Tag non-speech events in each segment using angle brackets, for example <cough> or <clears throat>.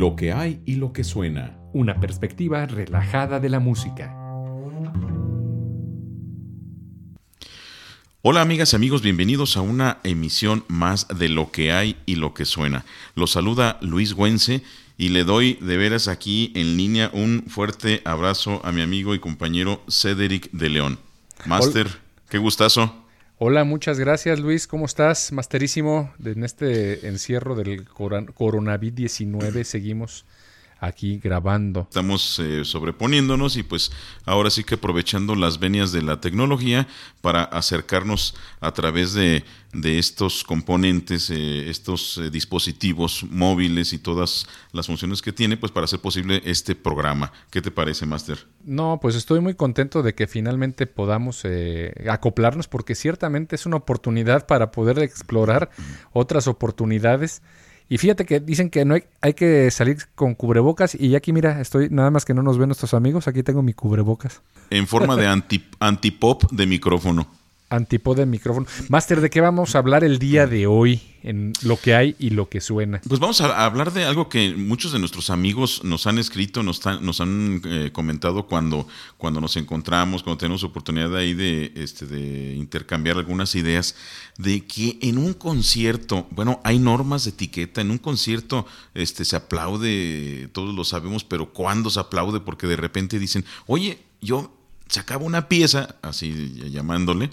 lo que hay y lo que suena. Una perspectiva relajada de la música. Hola amigas y amigos, bienvenidos a una emisión más de lo que hay y lo que suena. Los saluda Luis Güense y le doy de veras aquí en línea un fuerte abrazo a mi amigo y compañero Cedric de León. Master, qué gustazo. Hola, muchas gracias Luis, ¿cómo estás? Masterísimo, en este encierro del coronavirus 19 seguimos aquí grabando. Estamos eh, sobreponiéndonos y pues ahora sí que aprovechando las venias de la tecnología para acercarnos a través de, estos componentes, eh, estos eh, dispositivos móviles y todas las funciones que tiene, pues para hacer posible este programa. ¿Qué te parece, Master? No, pues estoy muy contento de que finalmente podamos acoplarnos porque ciertamente es una oportunidad para poder explorar otras oportunidades y fíjate que dicen que no hay, hay, que salir con cubrebocas y aquí mira, estoy nada más que no nos ven nuestros amigos, aquí tengo mi cubrebocas. En forma de <laughs> anti, antipop de micrófono de micrófono. Máster, ¿de qué vamos a hablar el día de hoy en lo que hay y lo que suena? Pues vamos a hablar de algo que muchos de nuestros amigos nos han escrito, nos, nos han eh, comentado cuando, cuando nos encontramos, cuando tenemos oportunidad ahí de, este, de intercambiar algunas ideas, de que en un concierto, bueno, hay normas de etiqueta, en un concierto este, se aplaude, todos lo sabemos, pero ¿cuándo se aplaude? Porque de repente dicen, oye, yo sacaba una pieza, así llamándole,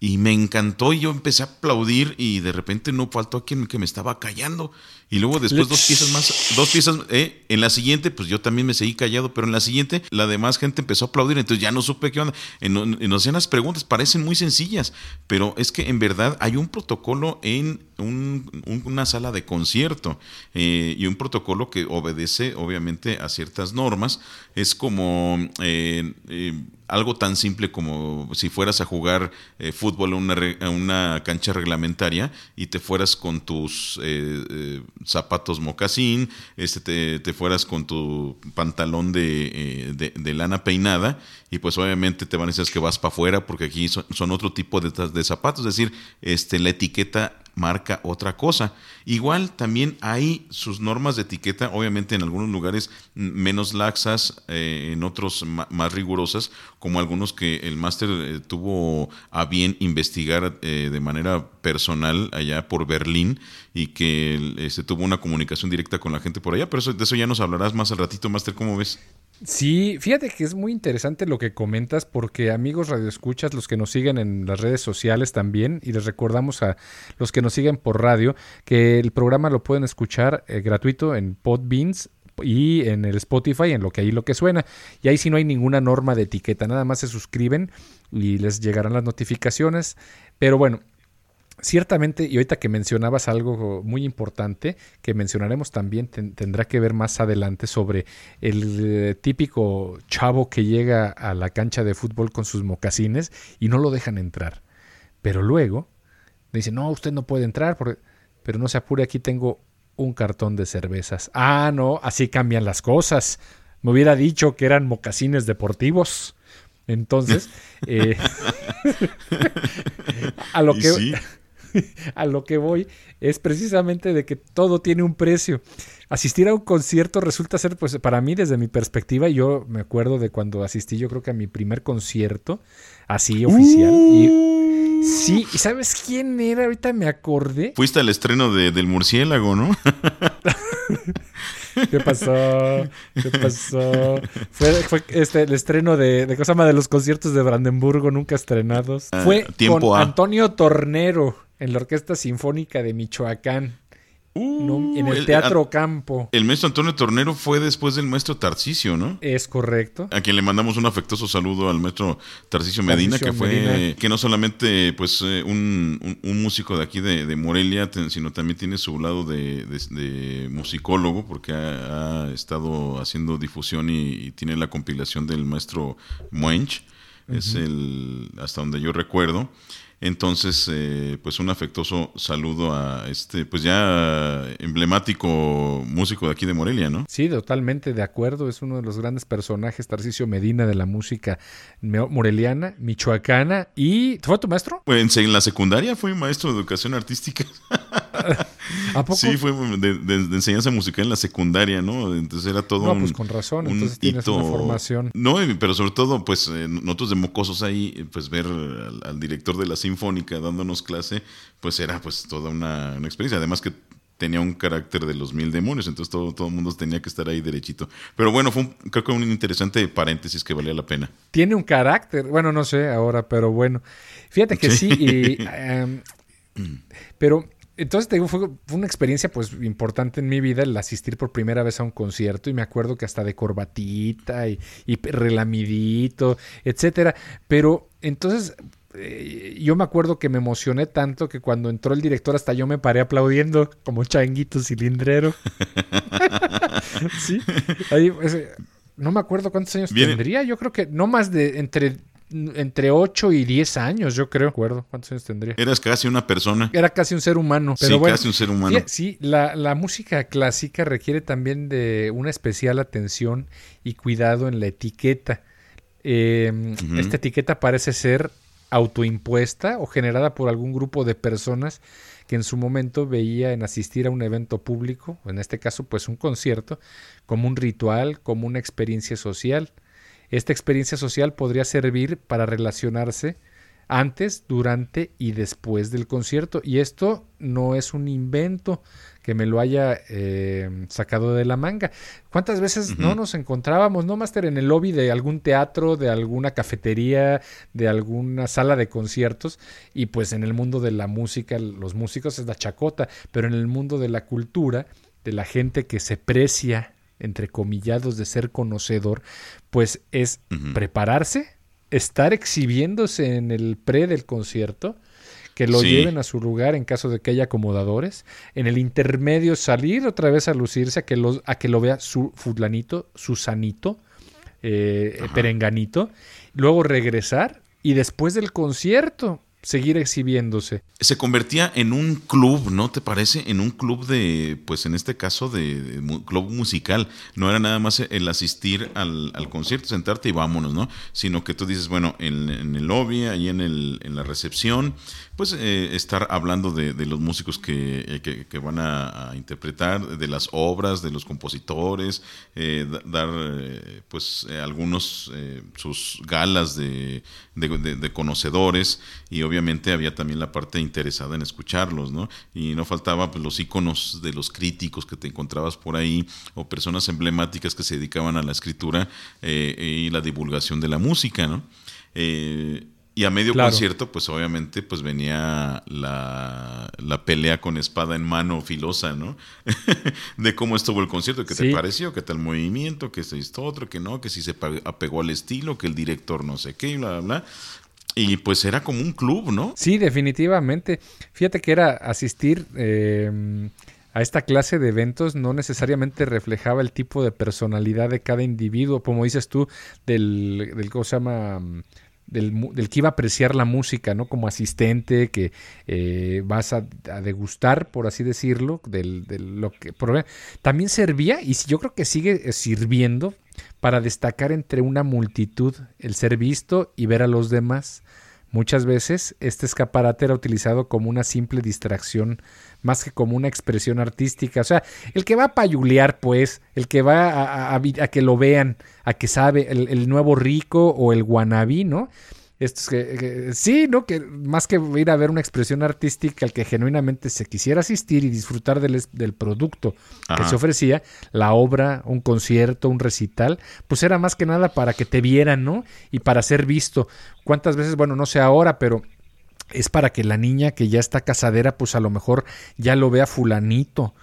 y me encantó y yo empecé a aplaudir y de repente no faltó a quien que me estaba callando. Y luego después dos piezas más, dos piezas, eh, en la siguiente, pues yo también me seguí callado, pero en la siguiente la demás gente empezó a aplaudir, entonces ya no supe qué onda. En, en, en las preguntas parecen muy sencillas, pero es que en verdad hay un protocolo en una sala de concierto eh, y un protocolo que obedece obviamente a ciertas normas. Es como eh, algo tan simple como si fueras a jugar fútbol en una, una, cancha reglamentaria y te fueras con tus zapatos mocasín, este, te, fueras con tu pantalón eh, de, lana peinada y pues obviamente te van a decir que vas para afuera porque aquí son, otro tipo de, de, zapatos, es decir, este, la etiqueta marca otra cosa. Igual también hay sus normas de etiqueta, obviamente en algunos lugares menos laxas, eh, en otros más rigurosas, como algunos que el máster eh, tuvo a bien investigar de manera personal allá por Berlín y que se este, tuvo una comunicación directa con la gente por allá, pero eso, de eso ya nos hablarás más al ratito, Master, ¿cómo ves? Sí, fíjate que es muy interesante lo que comentas porque amigos radioescuchas, los que nos siguen en las redes sociales también, y les recordamos a los que nos siguen por radio que el programa lo pueden escuchar eh, gratuito en Podbeans y en el Spotify, en lo que ahí lo que suena. Y ahí sí no hay ninguna norma de etiqueta, nada más se suscriben y les llegarán las notificaciones. Pero bueno, Ciertamente, y ahorita que mencionabas algo muy importante, que mencionaremos también, tendrá que ver más adelante sobre el eh, típico chavo que llega a la cancha de fútbol con sus mocasines y no lo dejan entrar. Pero luego dice, no, usted no puede entrar, pero no se apure, aquí tengo un cartón de cervezas. Ah, no, así cambian las cosas. Me hubiera dicho que eran mocasines deportivos. Entonces, <laughs> eh, <laughs> a lo que... <laughs> a lo que voy es precisamente de que todo tiene un precio. Asistir a un concierto resulta ser, pues para mí desde mi perspectiva, yo me acuerdo de cuando asistí yo creo que a mi primer concierto, así oficial. Y, sí, ¿y sabes quién era? Ahorita me acordé. Fuiste al estreno de, del murciélago, ¿no? <laughs> ¿Qué pasó? ¿Qué pasó? Fue, este, el estreno de, de, cosa de los conciertos de Brandenburgo nunca estrenados. Ah, fue con Antonio Tornero en la Orquesta Sinfónica de Michoacán. Uh, en el, Teatro Campo. El maestro Antonio Tornero fue después del maestro Tarcisio, ¿no? Es correcto. A quien le mandamos un afectuoso saludo al maestro Tarcisio Medina, que fue, que no solamente pues eh, un, músico de aquí de, Morelia, sino también tiene su lado de, musicólogo, porque ha, estado haciendo difusión y, tiene la compilación del maestro Muench. Es el, hasta donde yo recuerdo. Entonces, eh, pues un afectuoso saludo a este, pues ya emblemático músico de aquí de Morelia, ¿no? Sí, totalmente de acuerdo. Es uno de los grandes personajes, Tarcisio Medina, de la música moreliana, michoacana. ¿Y fue tu maestro? Pues en la secundaria fui maestro de educación artística. <laughs> Sí, fue de, enseñanza musical en la secundaria, ¿no? Entonces era todo no, pues con razón, entonces tienes una formación. No, pero sobre todo, pues eh, nosotros de mocosos ahí, pues ver al, director de la Sinfónica dándonos clase, pues era pues toda una, una experiencia. Además que tenía un carácter de los mil demonios, entonces todo, todo el mundo tenía que estar ahí derechito. Pero bueno, fue un, creo que un interesante paréntesis que valía la pena. Tiene un carácter, bueno, no sé ahora, pero bueno. Fíjate que sí, em, <clears throat> pero entonces te digo, fue, una experiencia pues importante en mi vida el asistir por primera vez a un concierto y me acuerdo que hasta de corbatita y, y relamidito, etcétera. Pero entonces eh, yo me acuerdo que me emocioné tanto que cuando entró el director hasta yo me paré aplaudiendo como changuito cilindrero. <laughs> sí, no me acuerdo cuántos años tendría, yo creo que no más de entre entre 8 y 10 años, yo creo. acuerdo cuántos años tendría. Eras casi una persona. Era casi un ser humano. Pero sí, casi un ser humano. Sí, la, la, música clásica requiere también de una especial atención y cuidado en la etiqueta. Eh, esta etiqueta parece ser autoimpuesta o generada por algún grupo de personas que en su momento veía en asistir a un evento público, en este caso pues un concierto, como un ritual, como una experiencia social. Esta experiencia social podría servir para relacionarse antes, durante y después del concierto. Y esto no es un invento, que me lo haya eh, sacado de la manga. ¿Cuántas veces no nos encontrábamos, no, Master, en el lobby de algún teatro, de alguna cafetería, de alguna sala de conciertos? Y pues en el mundo de la música, los músicos es la chacota, pero en el mundo de la cultura, de la gente que se precia, entre comillados, de ser conocedor, pues es prepararse, estar exhibiéndose en el pre del concierto, que lo lleven a su lugar en caso de que haya acomodadores. En el intermedio salir otra vez a lucirse, a que, lo, a que lo vea su fulanito, Susanito, eh, Perenganito. Luego regresar y después del concierto seguir exhibiéndose. Se convertía en un club, ¿no te parece? En un club de, pues en este caso, de, club musical. No era nada más el asistir al, concierto, sentarte y vámonos, ¿no? Sino que tú dices, bueno, en, el lobby, ahí en, el, en la recepción, pues eh, estar hablando de, los músicos que, eh, van a, interpretar, de las obras, de los compositores, eh, dar pues algunos sus galas de, de, conocedores y obviamente había también la parte interesada en escucharlos, ¿no? Y no faltaba pues, los iconos de los críticos que te encontrabas por ahí o personas emblemáticas que se dedicaban a la escritura y la divulgación de la música, ¿no? Y a medio concierto, pues obviamente, pues venía la, pelea con espada en mano filosa, ¿no? <laughs> de cómo estuvo el concierto, qué te pareció, qué tal movimiento, qué se hizo otro, que no, que si se apegó al estilo, que el director no sé qué, bla, bla, bla. Y pues era como un club, ¿no? Sí, definitivamente. Fíjate que era asistir eh, a esta clase de eventos no necesariamente reflejaba el tipo de personalidad de cada individuo, como dices tú, del, del ¿cómo se llama? del, que iba a apreciar la música, ¿no? Como asistente, que eh, vas a, degustar, por así decirlo, del, lo que... También servía, y yo creo que sigue sirviendo, para destacar entre una multitud el ser visto y ver a los demás. Muchas veces este escaparate era utilizado como una simple distracción más que como una expresión artística. O sea, el que va a payulear, pues, el que va a, que lo vean, a que sabe, el, nuevo rico o el guanabí, ¿no? Esto es que, sí, ¿no? Que más que ir a ver una expresión artística al que genuinamente se quisiera asistir y disfrutar del, del producto que se ofrecía, la obra, un concierto, un recital, pues era más que nada para que te vieran, ¿no? Y para ser visto. ¿Cuántas veces, bueno, no sé ahora, pero es para que la niña que ya está casadera, pues a lo mejor ya lo vea fulanito,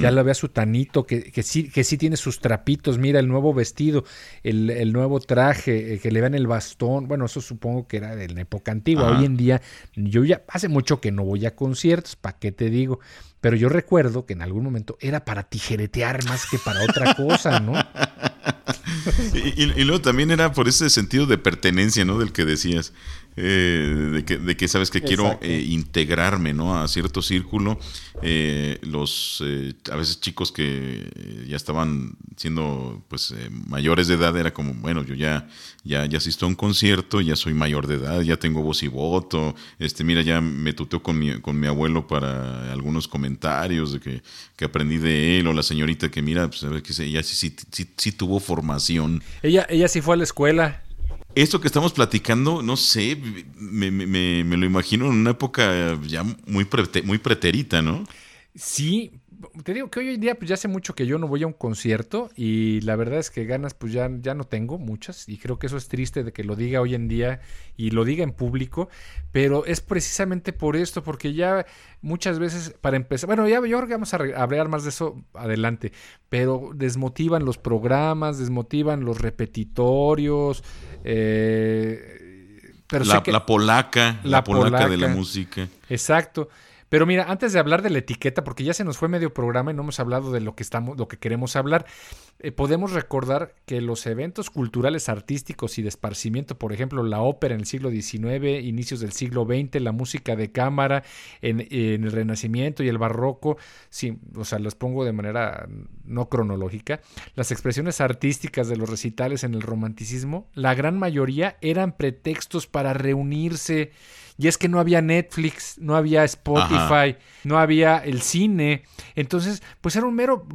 ya lo vea su tanito, que, que, sí, que sí tiene sus trapitos, mira el nuevo vestido, el, el nuevo traje, eh, que le vean el bastón, bueno, eso supongo que era de la época antigua, hoy en día yo ya hace mucho que no voy a conciertos, ¿para qué te digo? Pero yo recuerdo que en algún momento era para tijeretear más que para otra cosa, ¿no? <laughs> y, luego también era por ese sentido de pertenencia, ¿no? Del que decías. Eh, de, que, de, que, sabes que quiero eh, integrarme ¿no? a cierto círculo. Eh, los a veces chicos que ya estaban siendo pues mayores de edad era como, bueno, yo ya, ya, ya asisto a un concierto, ya soy mayor de edad, ya tengo voz y voto. Este, mira, ya me tuteo con mi, con mi abuelo para algunos comentarios de que, que aprendí de él, o la señorita que mira, pues que ella sí, sí, sí, sí tuvo formación. Ella, ella sí fue a la escuela. Esto que estamos platicando, no sé, me, me, me lo imagino en una época ya muy, muy preterita, ¿no? Sí, te digo que hoy en día pues ya hace mucho que yo no voy a un concierto y la verdad es que ganas pues ya, ya no tengo muchas y creo que eso es triste de que lo diga hoy en día y lo diga en público, pero es precisamente por esto, porque ya muchas veces para empezar, bueno, ya yo creo que vamos a hablar más de eso adelante, pero desmotivan los programas, desmotivan los repetitorios, eh, pero la, la, polaca, la, polaca de la música. Exacto. Pero mira, antes de hablar de la etiqueta, porque ya se nos fue medio programa y no hemos hablado de lo que estamos, lo que queremos hablar, eh, podemos recordar que los eventos culturales, artísticos y de esparcimiento, por ejemplo, la ópera en el siglo XIX, inicios del siglo XX, la música de cámara en, el Renacimiento y el Barroco, sí, o sea, las pongo de manera no cronológica, las expresiones artísticas de los recitales en el romanticismo, la gran mayoría eran pretextos para reunirse y es que no había Netflix, no había Spotify, no había el cine. Entonces, pues era un mero,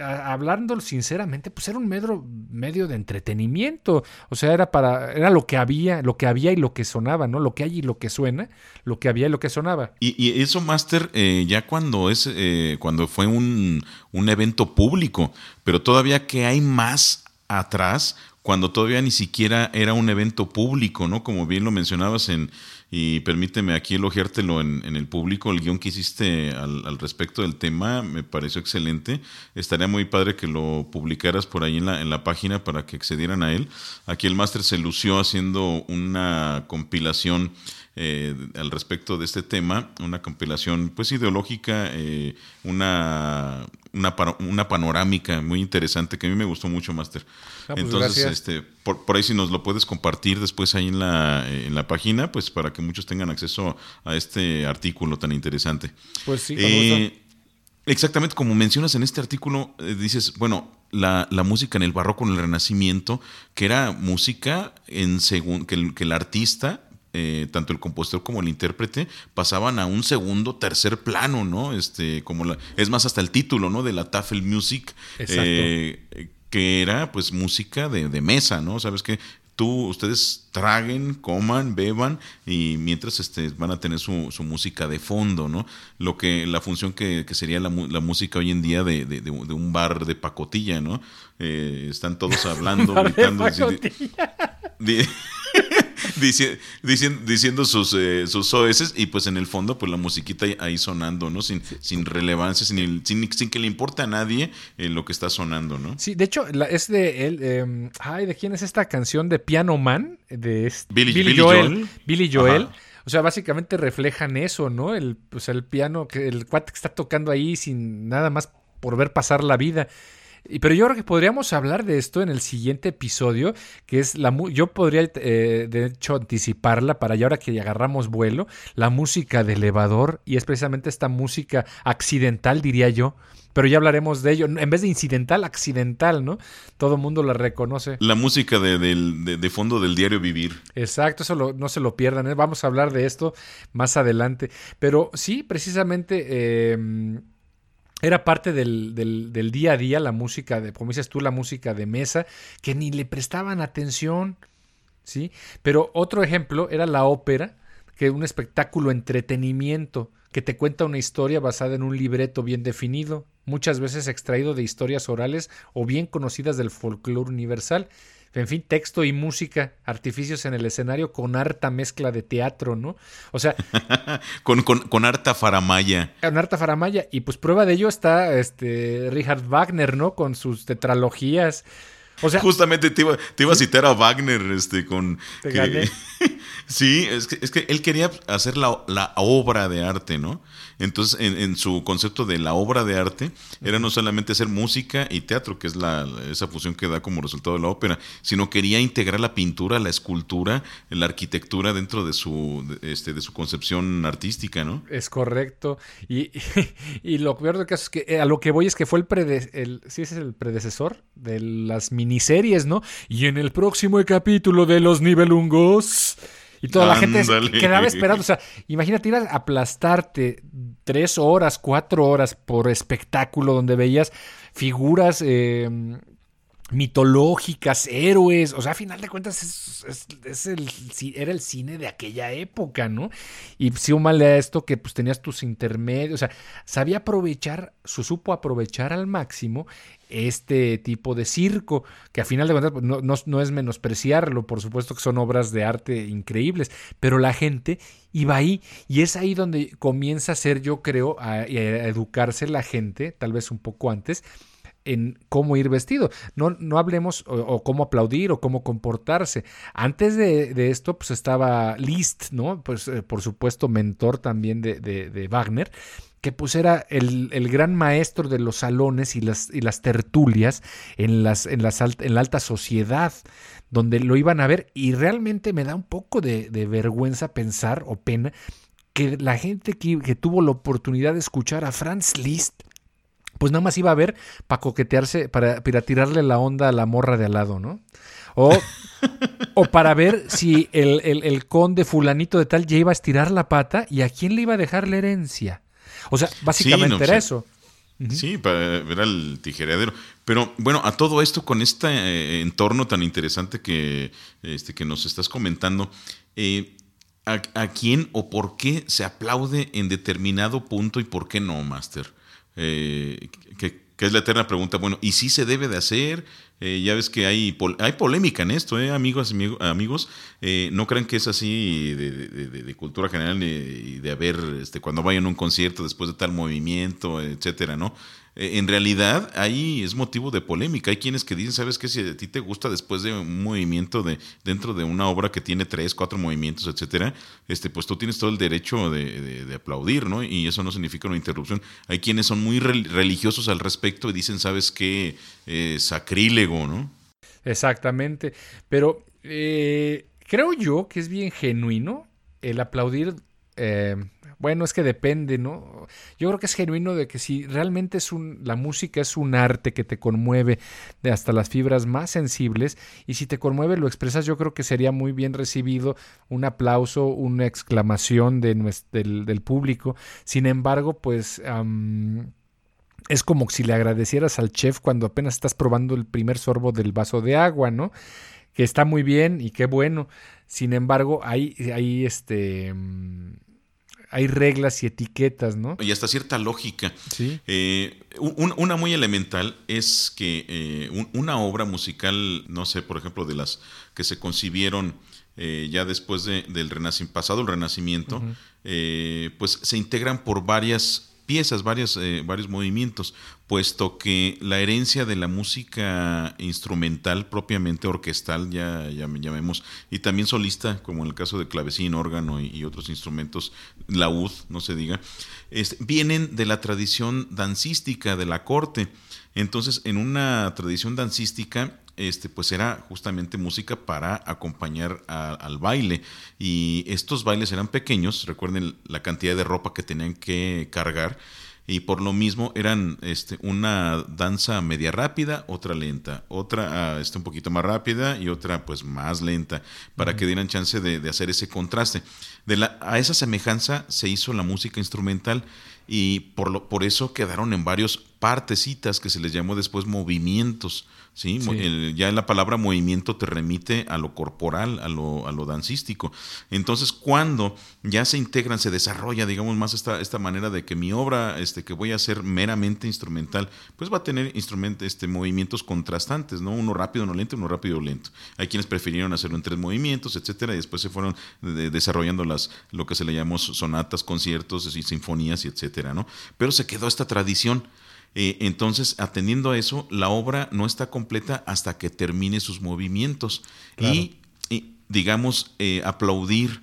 hablando sinceramente, pues era un mero medio de entretenimiento. O sea, era para, era lo que había, lo que había y lo que sonaba, ¿no? Lo que hay y lo que suena, lo que había y lo que sonaba. Y, eso, Master, eh, ya cuando es, eh, cuando fue un, un evento público, pero todavía que hay más atrás, cuando todavía ni siquiera era un evento público, ¿no? Como bien lo mencionabas en, y permíteme aquí elogiártelo en, en el público, el guion que hiciste al, respecto del tema me pareció excelente. Estaría muy padre que lo publicaras por ahí en la, en la página para que accedieran a él. Aquí el máster se lució haciendo una compilación eh, al respecto de este tema, una compilación pues ideológica, eh, una, una, una, panorámica muy interesante que a mí me gustó mucho, Master. Ah, pues Entonces, este, por, por, ahí si nos lo puedes compartir después ahí en la, en la página, pues para que muchos tengan acceso a este artículo tan interesante. Pues sí, eh, Exactamente, como mencionas en este artículo, dices, bueno, la, la, música en el barroco, en el renacimiento, que era música en según que el, que el artista eh, tanto el compositor como el intérprete pasaban a un segundo, tercer plano, ¿no? Este, como la, es más hasta el título, ¿no? De la Tafel Music, eh, que era pues música de, de mesa, ¿no? Sabes que tú, ustedes traguen, coman, beban y mientras este, van a tener su, su música de fondo, ¿no? Lo que, la función que, que sería la, la, música hoy en día de, de, de, un bar de pacotilla, ¿no? Eh, están todos <laughs> hablando, gritando. <laughs> <laughs> diciendo, diciendo sus, eh, sus OS y pues en el fondo pues la musiquita ahí sonando, ¿no? Sin, sin relevancia, sin, sin, sin, que le importe a nadie eh, lo que está sonando, ¿no? Sí, de hecho es de él, em, ay, ¿de quién es esta canción de Piano Man? De Billy, Joel. Billy Joel. O sea, básicamente reflejan eso, ¿no? El, pues el piano, que el cuate que está tocando ahí sin nada más por ver pasar la vida. Pero yo creo que podríamos hablar de esto en el siguiente episodio, que es la yo podría eh, de hecho anticiparla para ya ahora que agarramos vuelo, la música de elevador y es precisamente esta música accidental diría yo, pero ya hablaremos de ello. En vez de incidental, accidental, ¿no? Todo el mundo la reconoce. La música de, fondo del diario Vivir. Exacto, eso no se lo pierdan. ¿eh? Vamos a hablar de esto más adelante. Pero sí, precisamente... Eh, era parte del, del, día a día, la música de, como dices tú, la música de mesa, que ni le prestaban atención, ¿sí? Pero otro ejemplo era la ópera, que es un espectáculo entretenimiento, que te cuenta una historia basada en un libreto bien definido, muchas veces extraído de historias orales o bien conocidas del folclore universal, en fin, texto y música, artificios en el escenario con harta mezcla de teatro, ¿no? O sea... <laughs> con, con, harta faramaya. Con harta faramaya. Y pues prueba de ello está este Richard Wagner, ¿no? Con sus tetralogías. O sea, Justamente te iba, te iba a citar a Wagner este, con... <laughs> sí, es que, es que él quería hacer la, la obra de arte, ¿no? Entonces, en, su concepto de la obra de arte, era no solamente hacer música y teatro, que es la, esa fusión que da como resultado de la ópera, sino quería integrar la pintura, la escultura, la arquitectura dentro de su, este, de su concepción artística, ¿no? Es correcto. Y, <laughs> y, lo peor de caso es que eh, a lo que voy es que fue el, el sí, es el predecesor de las miniseries, ¿no? Y en el próximo capítulo de Los Nivelungos y toda la gente quedaba esperando. O sea, imagínate ir a aplastarte tres horas, cuatro horas por espectáculo donde veías figuras eh, mitológicas, héroes. O sea, a final de cuentas es, era el cine de aquella época, ¿no? Y súmale a esto que pues tenías tus intermedios. O sea, sabía aprovechar, su supo aprovechar al máximo este tipo de circo, que a final de cuentas pues, no, es menospreciarlo, por supuesto que son obras de arte increíbles, pero la gente iba ahí y es ahí donde comienza a ser, yo creo, a, educarse la gente, tal vez un poco antes, en cómo ir vestido. No, no hablemos o, cómo aplaudir o cómo comportarse. Antes de, esto, pues estaba Liszt, ¿no? Pues eh, por supuesto, mentor también de, de Wagner que pues era el, gran maestro de los salones y las, y las tertulias en, las, en, las en la alta sociedad, donde lo iban a ver y realmente me da un poco de, vergüenza pensar o pena que la gente que, tuvo la oportunidad de escuchar a Franz Liszt, pues nada más iba a ver para coquetearse, para, para tirarle la onda a la morra de al lado, ¿no? O, o para ver si el, el, conde fulanito de tal ya iba a estirar la pata y a quién le iba a dejar la herencia. O sea, básicamente era eso. Sí, para ver al tijereadero. Pero bueno, a todo esto, con este eh, entorno tan interesante que, este, que nos estás comentando, eh, ¿a, quién o por qué se aplaude en determinado punto y por qué no, Master? Eh, que, es la eterna pregunta. Bueno, ¿y si se debe de hacer? Eh, ya ves que hay, hay polémica en esto, ¿eh? amigos. amigos eh, no crean que es así de, cultura general y de haber, este, cuando vayan a un concierto después de tal movimiento, etcétera, ¿no? Eh, en realidad ahí es motivo de polémica. Hay quienes que dicen, ¿sabes qué? Si a ti te gusta después de un movimiento de dentro de una obra que tiene tres, cuatro movimientos, etcétera, este, pues tú tienes todo el derecho de, aplaudir, ¿no? Y eso no significa una interrupción. Hay quienes son muy religiosos al respecto y dicen, ¿sabes qué? Eh, sacrílego, ¿no? Exactamente. Pero eh, creo yo que es bien genuino el aplaudir bueno, es que depende, ¿no? Yo creo que es genuino de que si realmente es un, la música es un arte que te conmueve de hasta las fibras más sensibles y si te conmueve lo expresas, yo creo que sería muy bien recibido un aplauso, una exclamación de del, público. Sin embargo, pues... es como si le agradecieras al chef cuando apenas estás probando el primer sorbo del vaso de agua, ¿no? Que está muy bien y qué bueno. Sin embargo, hay, hay este hay reglas y etiquetas, ¿no? Y hasta cierta lógica. Sí. Eh, una muy elemental es que eh, una obra musical, no sé, por ejemplo, de las que se concibieron eh, ya después del renacimiento, pasado el renacimiento, pues se integran por varias piezas, varios, eh, varios movimientos, puesto que la herencia de la música instrumental, propiamente orquestal, ya, ya llamemos, y también solista, como en el caso de clavecín, órgano y, otros instrumentos, laúd, no se diga, vienen de la tradición dancística de la corte. Entonces, en una tradición dancística, este, pues era justamente música para acompañar al baile. Y estos bailes eran pequeños, recuerden la cantidad de ropa que tenían que cargar. Y por lo mismo eran este, una danza media rápida, otra lenta, otra ah, este, un poquito más rápida y otra pues más lenta, para que dieran chance de, hacer ese contraste. De la, a esa semejanza se hizo la música instrumental y por, lo, por eso quedaron en varios partecitas que se les llamó después movimientos ¿sí? ya la palabra movimiento te remite a lo corporal, a lo, a lo dancístico. Entonces, cuando ya se integran, se desarrolla, digamos, más esta, esta manera de que mi obra este, que voy a hacer meramente instrumental, pues va a tener este, movimientos contrastantes, ¿no? Uno rápido, uno lento, uno rápido, lento. Hay quienes prefirieron hacerlo en tres movimientos, etcétera, y después se fueron desarrollando las, lo que se le llamó sonatas, conciertos y sinfonías, y etcétera, ¿no? Pero se quedó esta tradición Eh, entonces, atendiendo a eso, la obra no está completa hasta que termine sus movimientos. Y, digamos, eh, aplaudir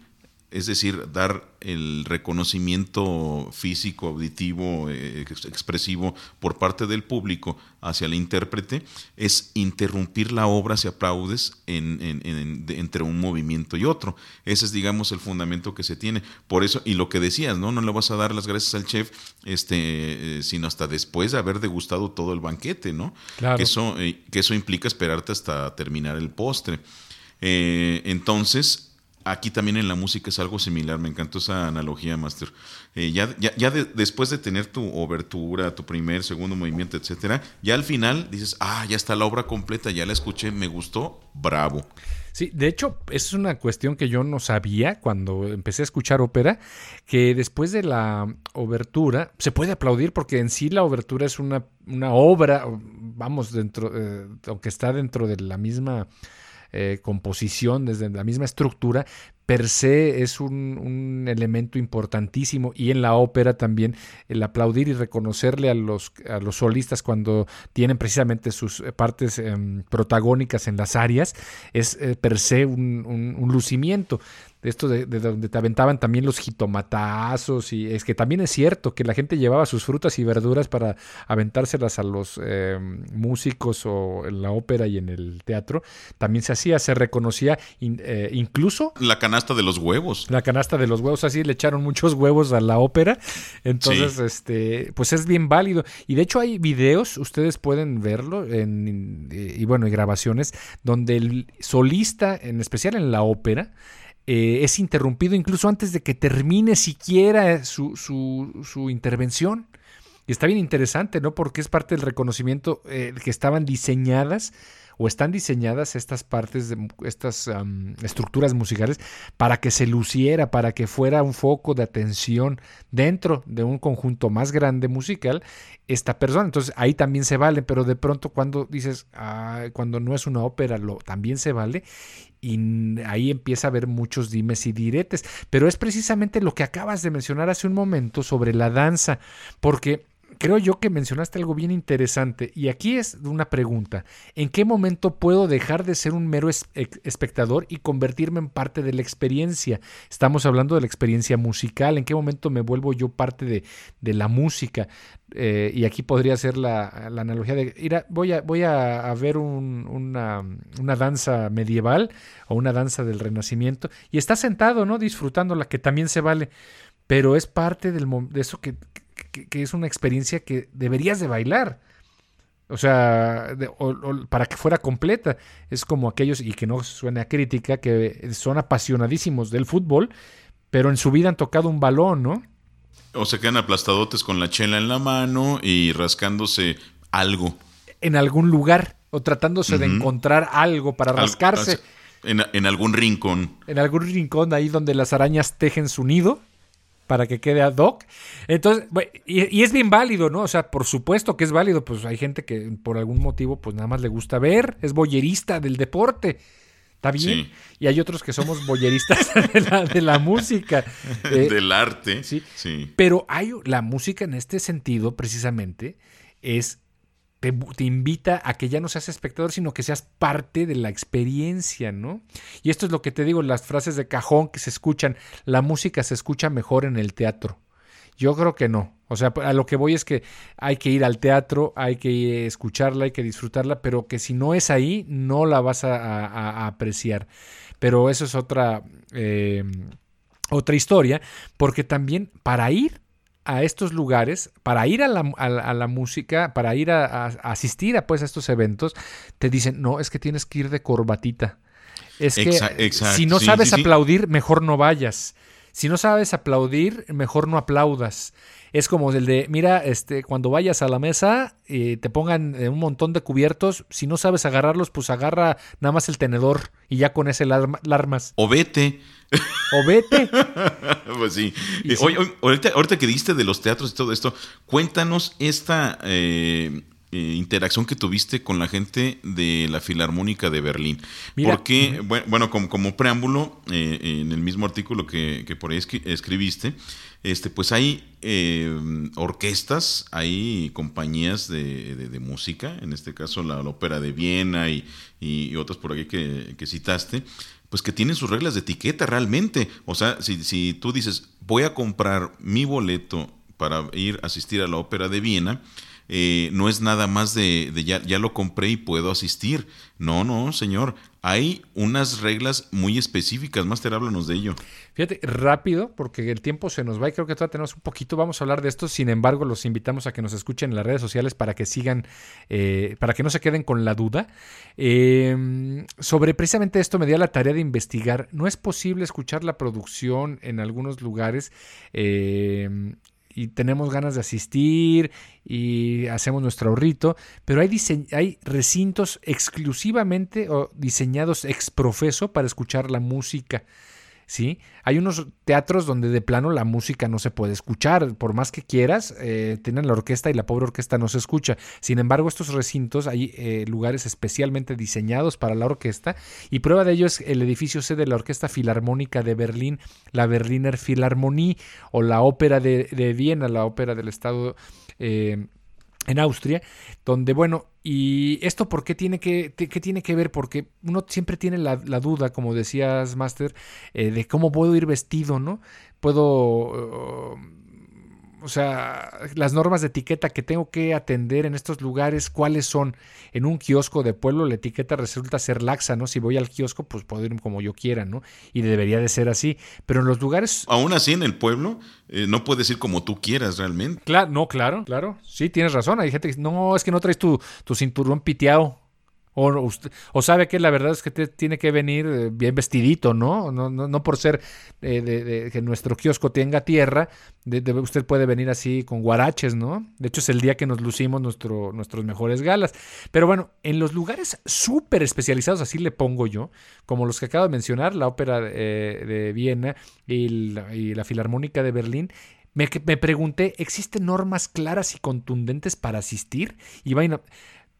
es decir, dar el reconocimiento físico, auditivo, eh, expresivo por parte del público hacia el intérprete, es interrumpir la obra si aplaudes entre un movimiento y otro. Ese es, digamos, el fundamento que se tiene. Por eso, y lo que decías, ¿no? No le vas a dar las gracias al chef, este, eh, sino hasta después de haber degustado todo el banquete, ¿no? Claro. Que eso, eh, que eso implica esperarte hasta terminar el postre. entonces, Aquí también en la música es algo similar, me encantó esa analogía, Master. Eh, ya ya, después de tener tu obertura, tu primer, segundo movimiento, etcétera, ya al final dices, ah, ya está la obra completa, ya la escuché, me gustó, bravo. Sí, de hecho, es una cuestión que yo no sabía cuando empecé a escuchar ópera, que después de la obertura se puede aplaudir porque en sí la obertura es una, una obra, vamos, dentro, eh, aunque está dentro de la misma eh, composición, desde la misma estructura, per se es un, elemento importantísimo. Y en la ópera también el aplaudir y reconocerle a los, a los solistas cuando tienen precisamente sus eh, partes em, protagónicas en las áreas es eh, per se un, un lucimiento de esto de, donde te aventaban también los jitomatazos y es que también es cierto que la gente llevaba sus frutas y verduras para aventárselas a los eh, músicos o en la ópera y en el teatro, también se hacía, se reconocía eh, incluso... La canasta de los huevos. La canasta de los huevos, así le echaron muchos huevos a la ópera, entonces este pues es bien válido. Y de hecho hay videos, ustedes pueden verlo en, y bueno, y grabaciones donde el solista, en especial en la ópera, eh, es interrumpido incluso antes de que termine siquiera su, su, intervención. Y está bien interesante, ¿no? Porque es parte del reconocimiento eh, que estaban diseñadas o están diseñadas estas partes, de, estas estructuras musicales para que se luciera, para que fuera un foco de atención dentro de un conjunto más grande musical esta persona. Entonces ahí también se vale, pero de pronto cuando dices, ah, cuando no es una ópera, lo, también se vale y ahí empieza a haber muchos dimes y diretes. Pero es precisamente lo que acabas de mencionar hace un momento sobre la danza, porque creo yo que mencionaste algo bien interesante y aquí es una pregunta. ¿En qué momento puedo dejar de ser un mero espectador y convertirme en parte de la experiencia? Estamos hablando de la experiencia musical. ¿En qué momento me vuelvo yo parte de, la música? Eh, y aquí podría ser la, analogía de, ir voy a, ver una, una, danza medieval o una danza del renacimiento y está sentado, ¿no? Disfrutándola, que también se vale, pero es parte del, de eso que, que, es una experiencia que deberías de bailar. O sea, para que fuera completa. Es como aquellos, y que no suene a crítica, que son apasionadísimos del fútbol, pero en su vida han tocado un balón, ¿no? O se quedan aplastadotes con la chela en la mano y rascándose algo. En algún lugar, o tratándose de encontrar algo para rascarse. En, en, algún rincón. En algún rincón ahí donde las arañas tejen su nido para que quede ad hoc. Entonces, y, es bien válido, ¿no? O sea, por supuesto que es válido, pues hay gente que por algún motivo pues nada más le gusta ver, es boyerista del deporte. Está bien. Y hay otros que somos boyeristas <laughs> de la, música. <laughs> Eh, del arte. Sí. sí. Pero hay la música en este sentido, precisamente, es te, invita a que ya no seas espectador, sino que seas parte de la experiencia, ¿no? Y esto es lo que te digo, las frases de cajón que se escuchan, la música se escucha mejor en el teatro. Yo creo que no. O sea, a lo que voy es que hay que ir al teatro, hay que escucharla, hay que disfrutarla, pero que si no es ahí, no la vas a, apreciar. Pero eso es otra, eh, otra historia, porque también para ir a estos lugares, para ir a la, música, para ir a, asistir a, pues, a estos eventos, te dicen, no, es que tienes que ir de corbatita. Es que si no sabes aplaudir, mejor no vayas. Si no sabes aplaudir, mejor no aplaudas. Es como el de, mira, este, cuando vayas a la mesa y te pongan eh, un montón de cubiertos, si no sabes agarrarlos, pues agarra nada más el tenedor y ya con ese la armas. O vete. O vete. <laughs> pues sí. ahorita, que diste de los teatros y todo esto, cuéntanos esta eh, eh, interacción que tuviste con la gente de la Filarmónica de Berlín. Porque, bueno, como, preámbulo, en el mismo artículo que, que por ahí escribiste, este, pues hay eh, orquestas, hay compañías de, música, en este caso la, Ópera de Viena y, y, otras por aquí que, que, citaste, pues que tienen sus reglas de etiqueta realmente. O sea, si, si tú dices, voy a comprar mi boleto para ir a asistir a la Ópera de Viena, eh, no es nada más de, ya, ya, lo compré y puedo asistir. No, no, señor. Hay unas reglas muy específicas. Máster, háblanos de ello. Fíjate, rápido, porque el tiempo se nos va y creo que todavía tenemos un poquito. Vamos a hablar de esto. Sin embargo, los invitamos a que nos escuchen en las redes sociales para que sigan, eh, para que no se queden con la duda. Eh, sobre precisamente esto me dio la tarea de investigar. No es posible escuchar la producción en algunos lugares y tenemos ganas de asistir y hacemos nuestro ahorrito, pero hay, hay recintos exclusivamente o diseñados ex profeso para escuchar la música. ¿Sí? Hay unos teatros donde de plano la música no se puede escuchar, por más que quieras, eh, tienen la orquesta y la pobre orquesta no se escucha. Sin embargo, estos recintos hay eh, lugares especialmente diseñados para la orquesta y prueba de ello es el edificio C de la Orquesta Filarmónica de Berlín, la Berliner Philharmonie o la Ópera de, Viena, la ópera del Estado. Eh, en Austria, donde, bueno, ¿y esto por qué tiene que, tiene que ver? Porque uno siempre tiene la, duda, como decías, Master, eh, de cómo puedo ir vestido, ¿no? Puedo o sea, las normas de etiqueta que tengo que atender en estos lugares, cuáles son. En un kiosco de pueblo la etiqueta resulta ser laxa, ¿no? Si voy al kiosco, pues puedo ir como yo quiera, ¿no? Y debería de ser así. Pero en los lugares... Aún así, en el pueblo, eh, no puedes ir como tú quieras realmente. Claro, no, claro, claro. Sí, tienes razón. Hay gente que dice, no, es que no traes tu, tu cinturón piteado. O, o, sabe que la verdad es que tiene que venir eh, bien vestidito, ¿no? No, no, no por ser eh, de, que nuestro kiosco tenga tierra, usted puede venir así con guaraches, ¿no? De hecho es el día que nos lucimos nuestro, nuestros mejores galas. Pero bueno, en los lugares súper especializados, así le pongo yo, como los que acabo de mencionar, la Ópera eh, de Viena y la, y la Filarmónica de Berlín, me, me, pregunté, ¿existen normas claras y contundentes para asistir? Y vaina,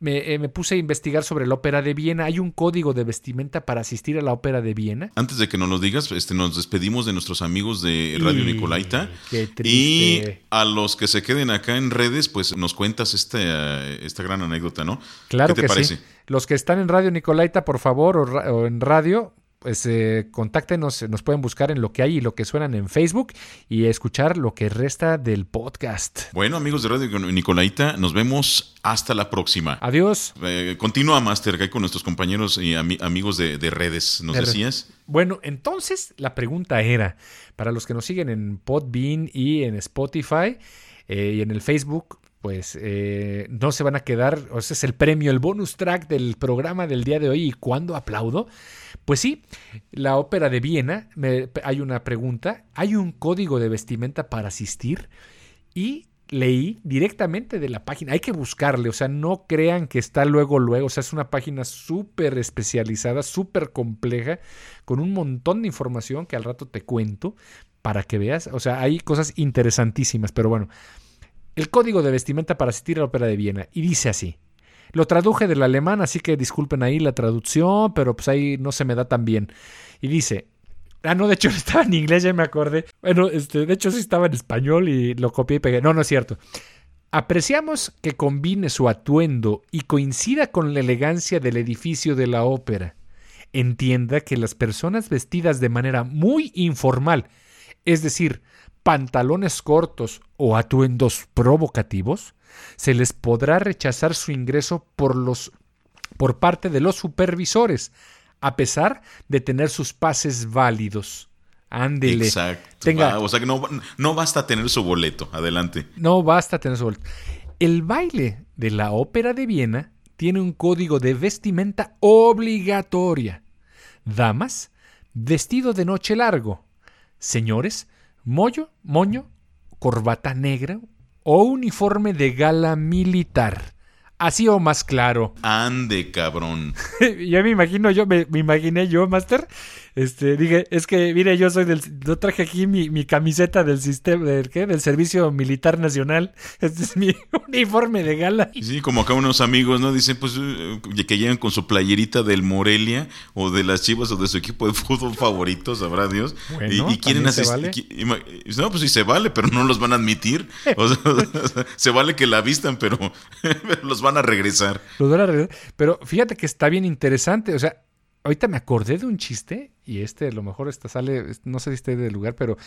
eh, me, puse a investigar sobre la ópera de Viena. Hay un código de vestimenta para asistir a la ópera de Viena. Antes de que nos lo digas, este, nos despedimos de nuestros amigos de Radio Nicolaita. y a los que se queden acá en redes, pues nos cuentas este, esta gran anécdota, ¿no? Claro ¿Qué te que parece? sí. Los que están en Radio Nicolaita, por favor, o en radio, pues eh, contáctenos, nos pueden buscar en lo que hay y lo que suenan en Facebook y escuchar lo que resta del podcast. Bueno, amigos de Radio Nicolaita, nos vemos hasta la próxima. Adiós. Eh, continúa Master con nuestros compañeros y amigos de, redes, ¿nos decías? Bueno, entonces la pregunta era, para los que nos siguen en Podbean y en Spotify eh, y en el Facebook, pues eh, no se van a quedar, o ese es el premio, el bonus track del programa del día de hoy y cuándo aplaudo. Pues sí, la ópera de Viena, me, hay una pregunta, hay un código de vestimenta para asistir y leí directamente de la página, hay que buscarle, o sea, no crean que está luego, luego, o sea, es una página súper especializada, súper compleja, con un montón de información que al rato te cuento para que veas, o sea, hay cosas interesantísimas, pero bueno, el código de vestimenta para asistir a la ópera de Viena y dice así. Lo traduje del alemán, así que disculpen ahí la traducción, pero pues ahí no se me da tan bien. Y dice, ah, no, de hecho <laughs> estaba en inglés, ya me acordé. Bueno, este, de hecho sí estaba en español y lo copié y pegué. No, no es cierto. Apreciamos que combine su atuendo y coincida con la elegancia del edificio de la ópera. Entienda que las personas vestidas de manera muy informal, es decir, pantalones cortos o atuendos provocativos, se les podrá rechazar su ingreso por, los, por parte de los supervisores, a pesar de tener sus pases válidos. Ándele. Exacto. o sea que no, no basta tener su boleto. Adelante. No basta tener su boleto. El baile de la Ópera de Viena tiene un código de vestimenta obligatoria. Damas, vestido de noche largo. Señores, mollo, moño, corbata negra o uniforme de gala militar. Así o más claro. Ande, cabrón. <laughs> ya me imagino yo, me, imaginé yo, Master, Este, dije, es que, mire, yo soy del, yo traje aquí mi, camiseta del sistema, del, ¿qué? Del Servicio Militar Nacional. <laughs> Este es mi uniforme de gala. Sí, como acá unos amigos, ¿no? Dicen, pues, eh, que llegan con su playerita del Morelia o de las Chivas o de su equipo de fútbol favorito, sabrá Dios. y, quieren asistir. No, pues sí se vale, pero no los van a admitir. O sea, <laughs> se vale que la vistan, <laughs> pero, los van a regresar. Los van a regresar. Pero fíjate que está bien interesante. O sea, ahorita me acordé de un chiste, y este a lo mejor esta sale, no sé si esté del lugar, pero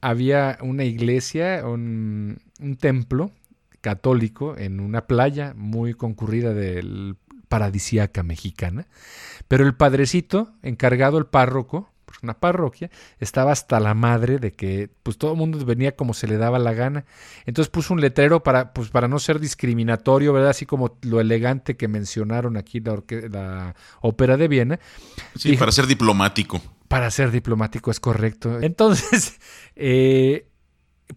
había una iglesia, un, un templo católico en una playa muy concurrida del paradisiaca mexicana, pero el padrecito, encargado, el párroco, una parroquia, estaba hasta la madre de que pues todo el mundo venía como se le daba la gana. Entonces puso un letrero para, pues, para no ser discriminatorio, ¿verdad? Así como lo elegante que mencionaron aquí la, la ópera de Viena. Sí, para ser diplomático. Para ser diplomático, es correcto. Entonces, <laughs> eh,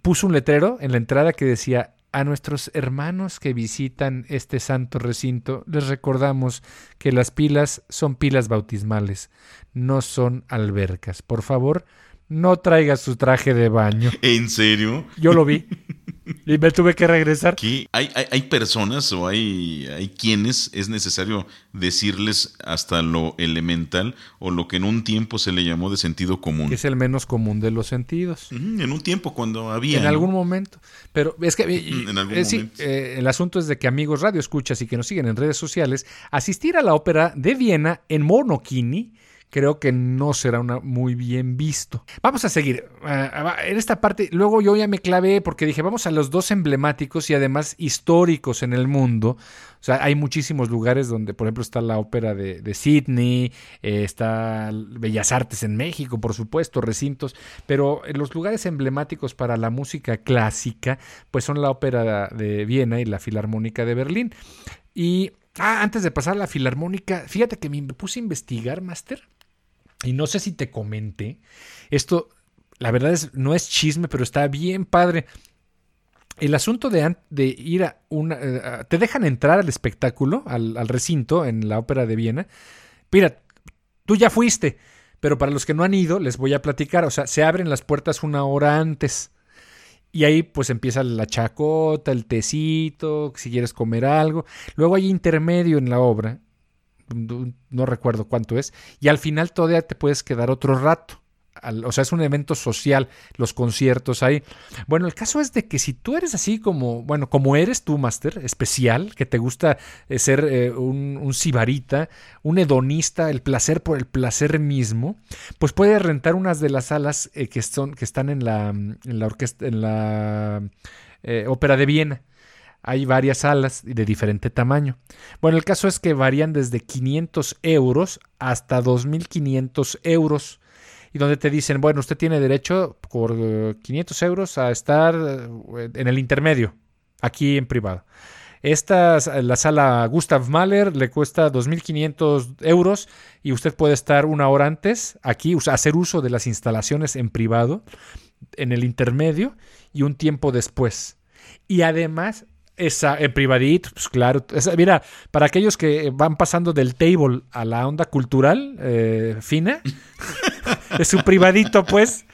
puso un letrero en la entrada que decía, a nuestros hermanos que visitan este santo recinto les recordamos que las pilas son pilas bautismales, no son albercas. Por favor, no traiga su traje de baño. ¿En serio? Yo lo vi. Y me tuve que regresar. ¿Hay, hay, personas o hay, hay quienes es necesario decirles hasta lo elemental o lo que en un tiempo se le llamó de sentido común. Que es el menos común de los sentidos. en un tiempo cuando había. En algún momento. Pero es que en algún eh, el asunto es de que amigos radio escuchas y que nos siguen en redes sociales, asistir a la ópera de Viena en Monokini creo que no será una muy bien visto. Vamos a seguir. Eh, en esta parte, luego yo ya me clavé porque dije, vamos a los dos emblemáticos y además históricos en el mundo. O sea, hay muchísimos lugares donde, por ejemplo, está la ópera de, de Sydney, eh, está Bellas Artes en México, por supuesto, recintos, pero los lugares emblemáticos para la música clásica, pues son la ópera de Viena y la Filarmónica de Berlín. Y Ah, antes de pasar a la filarmónica, fíjate que me puse a investigar, Master, y no sé si te comenté, esto, la verdad es, no es chisme, pero está bien padre. El asunto de, ir a una... Eh, te dejan entrar al espectáculo, al, al, recinto en la ópera de Viena. Mira, tú ya fuiste, pero para los que no han ido, les voy a platicar. O sea, se abren las puertas una hora antes. Y ahí pues empieza la chacota, el tecito, si quieres comer algo. Luego hay intermedio en la obra no recuerdo cuánto es, y al final todavía te puedes quedar otro rato. o sea, es un evento social, los conciertos ahí. Bueno, el caso es de que si tú eres así como, bueno, como eres tú, Master, especial, que te gusta eh, ser eh, un, un sibarita, un hedonista, el placer por el placer mismo, pues puedes rentar unas de las salas eh, que, son, que están en la, en la orquesta, en la ópera de Viena. Hay varias salas de diferente tamaño. Bueno, el caso es que varían desde 500 euros hasta 2.500 euros. Y donde te dicen, bueno, usted tiene derecho por 500 eh, euros a estar eh, en el intermedio, aquí en privado. Esta, la sala Gustav Mahler le cuesta 2.500 euros y usted puede estar una hora antes aquí, hacer uso de las instalaciones en privado, en el intermedio y un tiempo después. Y además esa, en privadito, pues claro. mira, para aquellos que van pasando del table a la onda cultural eh, fina, <laughs> es un privadito, pues.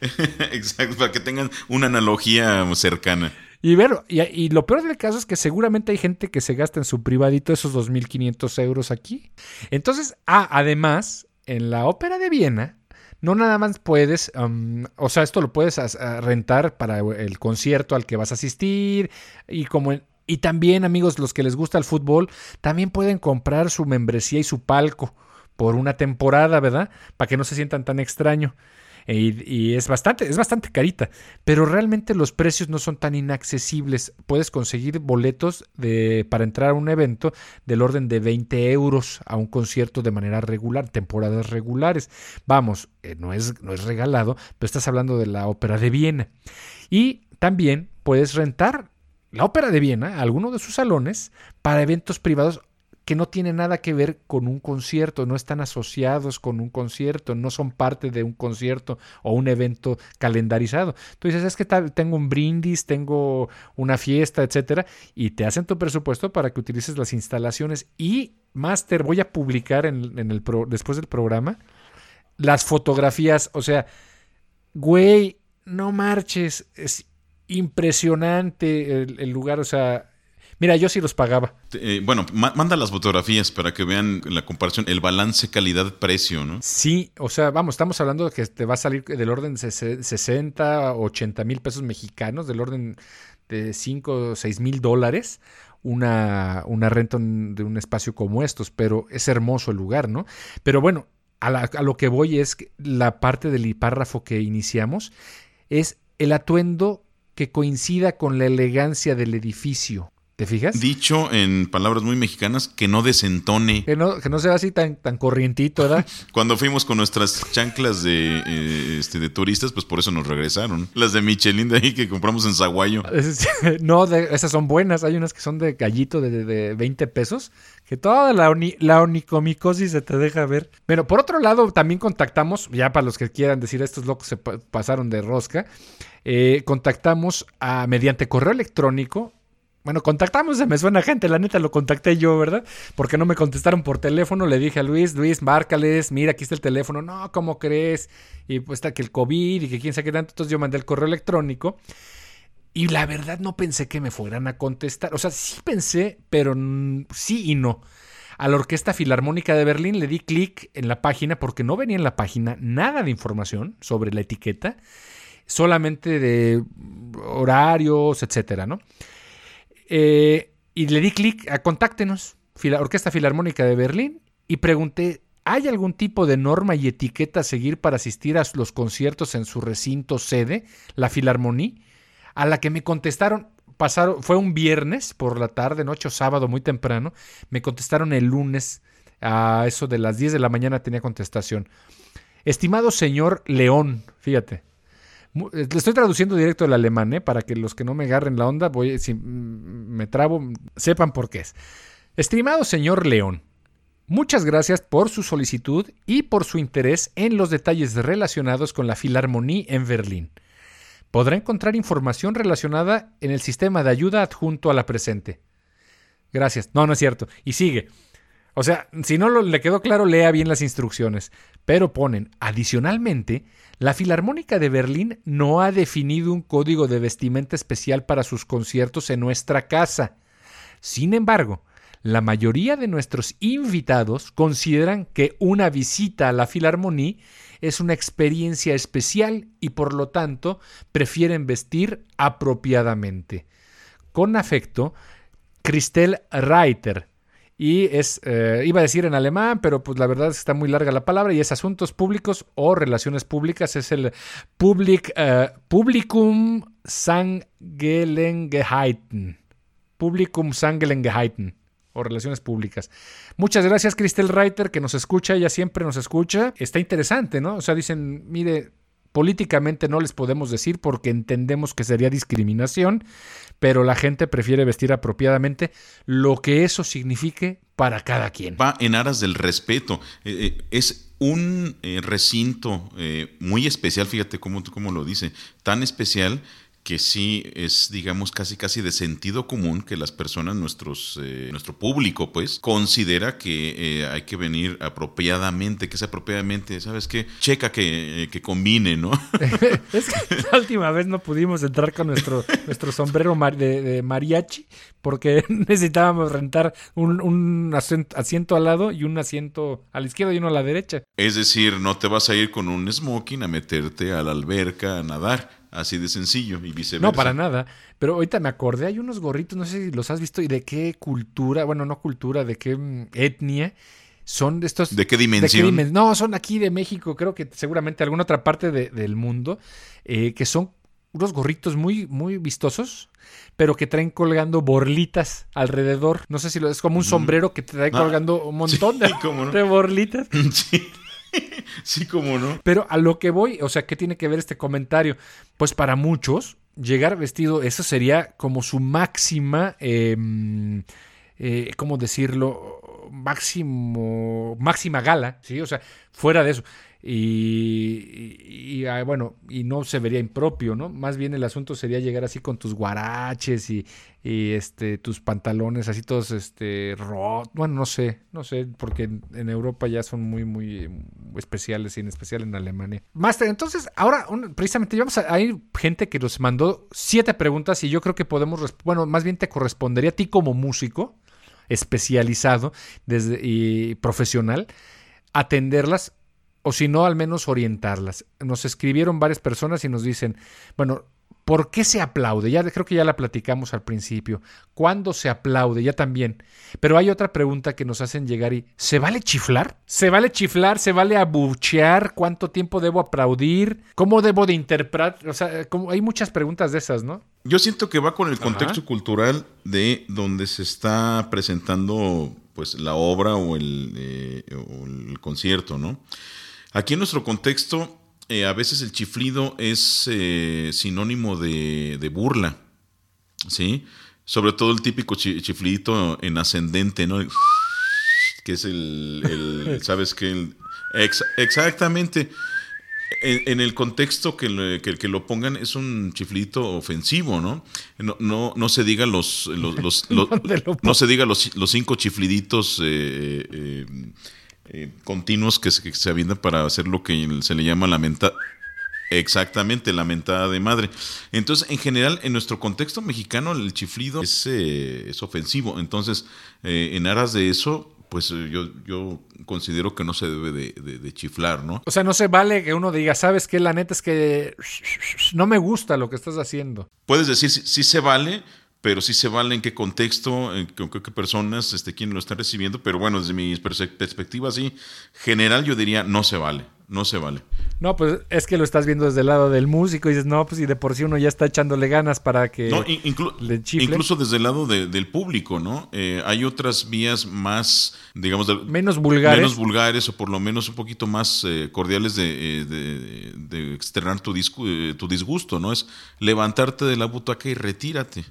<laughs> Exacto, para que tengan una analogía cercana. Y, ver, y, lo peor del caso es que seguramente hay gente que se gasta en su privadito esos 2.500 euros aquí. Entonces, ah, además, en la ópera de Viena no nada más puedes, o sea, esto lo puedes rentar para el concierto al que vas a asistir y como y también amigos los que les gusta el fútbol también pueden comprar su membresía y su palco por una temporada, ¿verdad? Para que no se sientan tan extraño. Y, es bastante, es bastante carita, pero realmente los precios no son tan inaccesibles. Puedes conseguir boletos de, para entrar a un evento del orden de 20 euros a un concierto de manera regular, temporadas regulares. Vamos, eh, no, es, no es regalado, pero estás hablando de la ópera de Viena. Y también puedes rentar la ópera de Viena, alguno de sus salones, para eventos privados que no tiene nada que ver con un concierto, no están asociados con un concierto, no son parte de un concierto o un evento calendarizado. Tú dices, es que tengo un brindis, tengo una fiesta, etcétera, y te hacen tu presupuesto para que utilices las instalaciones. Y, Master, voy a publicar en, el después del programa las fotografías, o sea, güey, no marches, es impresionante el, lugar, o sea, Mira, yo sí los pagaba. Eh, bueno, manda las fotografías para que vean la comparación, el balance calidad-precio, ¿no? Sí, o sea, vamos, estamos hablando de que te va a salir del orden de 60, 80 mil pesos mexicanos, del orden de 5, 6 mil dólares, una, una renta de un espacio como estos, pero es hermoso el lugar, ¿no? Pero bueno, a, a lo que voy es que la parte del párrafo que iniciamos es el atuendo que coincida con la elegancia del edificio. ¿Te fijas? Dicho en palabras muy mexicanas, que no desentone. Que no, que no sea así tan, tan corrientito, ¿verdad? <laughs> Cuando fuimos con nuestras chanclas de, eh, este, de turistas, pues por eso nos regresaron. Las de Michelin de ahí que compramos en Zaguayo. <laughs> <laughs> no, esas son buenas. Hay unas que son de gallito de, de 20 pesos, que toda la, la onicomicosis se te deja ver. Pero por otro lado, también contactamos, ya para los que quieran decir, estos locos se pasaron de rosca, eh, contactamos a, mediante correo electrónico bueno, contactamos, se me suena gente, la neta lo contacté yo, ¿verdad? Porque no me contestaron por teléfono, le dije a Luis, Luis, márcales, mira, aquí está el teléfono, no, ¿cómo crees? Y pues está que el COVID y que quién sabe qué tanto, entonces yo mandé el correo electrónico y la verdad no pensé que me fueran a contestar, o sea, sí pensé, pero sí y no. A la Orquesta Filarmónica de Berlín le di clic en la página porque no venía en la página nada de información sobre la etiqueta, solamente de horarios, etcétera, ¿no? Eh, y le di clic a contáctenos, Orquesta Filarmónica de Berlín, y pregunté, ¿hay algún tipo de norma y etiqueta a seguir para asistir a los conciertos en su recinto sede, la Filarmonía? A la que me contestaron, pasaron, fue un viernes por la tarde, noche o sábado muy temprano, me contestaron el lunes, a eso de las 10 de la mañana tenía contestación. Estimado señor León, fíjate, le estoy traduciendo directo del alemán, ¿eh? para que los que no me agarren la onda, voy, si me trabo, sepan por qué es. Estimado señor León, muchas gracias por su solicitud y por su interés en los detalles relacionados con la Filarmonía en Berlín. Podrá encontrar información relacionada en el sistema de ayuda adjunto a la presente. Gracias. No, no es cierto. Y sigue. O sea, si no le quedó claro, lea bien las instrucciones. Pero ponen, adicionalmente, la Filarmónica de Berlín no ha definido un código de vestimenta especial para sus conciertos en nuestra casa. Sin embargo, la mayoría de nuestros invitados consideran que una visita a la Filarmonía es una experiencia especial y por lo tanto prefieren vestir apropiadamente. Con afecto, Christelle Reiter, y es, eh, iba a decir en alemán, pero pues la verdad es que está muy larga la palabra y es asuntos públicos o relaciones públicas, es el Public, uh, Publikum Sangelegenheiten. Publikum Sangelegenheiten o relaciones públicas. Muchas gracias, Cristel Reiter, que nos escucha, ella siempre nos escucha. Está interesante, ¿no? O sea, dicen, mire, políticamente no les podemos decir porque entendemos que sería discriminación, pero la gente prefiere vestir apropiadamente lo que eso signifique para cada quien. Va en aras del respeto. Eh, eh, es un eh, recinto muy especial, fíjate cómo, cómo lo dice, tan especial que sí es, digamos, casi casi de sentido común que las personas, nuestros, eh, nuestro público, pues, considera que eh, hay que venir apropiadamente, que es apropiadamente, ¿sabes qué? Checa que, eh, que combine, ¿no? <laughs> es que la última vez no pudimos entrar con nuestro, nuestro sombrero de, mariachi porque <laughs> necesitábamos rentar un, un asiento al lado y un asiento a la izquierda y uno a la derecha. Es decir, no te vas a ir con un smoking a meterte a la alberca a nadar Así de sencillo y viceversa. No, para nada. Pero ahorita me acordé, hay unos gorritos, no sé si los has visto, y de qué cultura, bueno, no cultura, de qué mm, etnia son de estos... ¿De qué dimensión? no, son aquí de México, creo que seguramente alguna otra parte del mundo, eh, que son unos gorritos muy, muy vistosos, pero que traen colgando borlitas alrededor. No sé si lo es como un sombrero que trae ah, colgando un <laughs> montón de, de borlitas. <laughs> Sí. <laughs> sí, como no. Pero a lo que voy, o sea, ¿qué tiene que ver este comentario? Pues para muchos, llegar vestido, eso sería como su máxima, em, eh, ¿cómo decirlo? máximo, máxima gala, ¿sí? O sea, fuera de eso. Y, ah, bueno, y no se vería impropio, ¿no? Más bien el asunto sería llegar así con tus guaraches y, este tus pantalones así todos este rot, bueno, no sé, no sé, porque en, Europa ya son muy muy especiales y en especial en Alemania. Master, entonces, ahora precisamente vamos a hay gente que nos mandó siete preguntas y yo creo que podemos bueno, más bien te correspondería a ti como músico especializado desde, y profesional atenderlas o si no, al menos orientarlas. Nos escribieron varias personas y nos dicen, bueno, ¿por qué se aplaude? Ya creo que ya la platicamos al principio. ¿Cuándo se aplaude? Ya también. Pero hay otra pregunta que nos hacen llegar y ¿se vale chiflar? ¿Se vale chiflar? ¿Se vale abuchear? ¿Cuánto tiempo debo aplaudir? ¿Cómo debo de interpretar? O sea, como hay muchas preguntas de esas, ¿no? Yo siento que va con el contexto cultural de donde se está presentando pues la obra o el, eh, o el concierto, ¿no? Aquí en nuestro contexto, eh, a veces el chiflido es eh, sinónimo de, burla, ¿sí? Sobre todo el típico chiflidito en ascendente, ¿no? Que es el, <laughs> ¿sabes qué? exactamente. En, el contexto que, que, lo pongan es un chiflidito ofensivo, ¿no? No, no, se diga los, los, <laughs> no se diga los, cinco chifliditos eh, eh, continuos que se, que avientan para hacer lo que se le llama la menta. Exactamente, la mentada de madre. Entonces, en general, en nuestro contexto mexicano, el chiflido es, eh, es ofensivo. Entonces, eh, en aras de eso, pues yo, yo considero que no se debe de, chiflar, ¿no? O sea, no se vale que uno diga, ¿sabes qué? La neta es que no me gusta lo que estás haciendo. Puedes decir, sí se vale, pero sí se vale en qué contexto, en qué, qué personas, este, quién lo está recibiendo, pero bueno, desde mi perspectiva, sí, general yo diría, no se vale, no se vale. No, pues es que lo estás viendo desde el lado del músico y dices, no, pues y de por sí uno ya está echándole ganas para que no, le Incluso desde el lado del público, ¿no? Eh, hay otras vías más, digamos, menos vulgares. Menos vulgares o por lo menos un poquito más eh, cordiales de, eh, de, externar tu, tu disgusto, ¿no? Es levantarte de la butaca y retírate.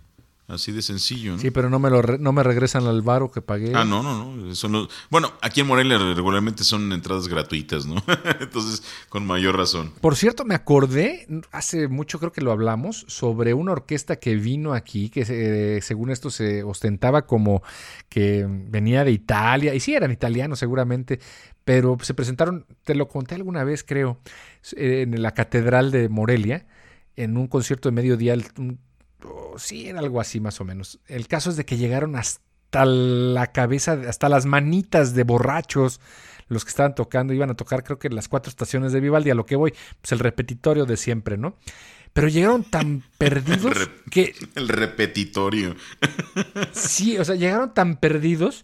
Así de sencillo, ¿no? Sí, pero no me, lo no me regresan al varo que pagué. Ah, no, no, no. Bueno, aquí en Morelia regularmente son entradas gratuitas, ¿no? <laughs> Entonces, con mayor razón. Por cierto, me acordé, hace mucho creo que lo hablamos, sobre una orquesta que vino aquí, que según esto se ostentaba como que venía de Italia, y sí eran italianos seguramente, pero se presentaron, te lo conté alguna vez creo, en la Catedral de Morelia, en un concierto de mediodía, un sí, era algo así más o menos. El caso es de que llegaron hasta la cabeza, hasta las manitas de borrachos los que estaban tocando, iban a tocar creo que las cuatro estaciones de Vivaldi, a lo que voy, pues el repetitorio de siempre, ¿no? Pero llegaron tan <laughs> perdidos que... El repetitorio. <laughs> sí, o sea, llegaron tan perdidos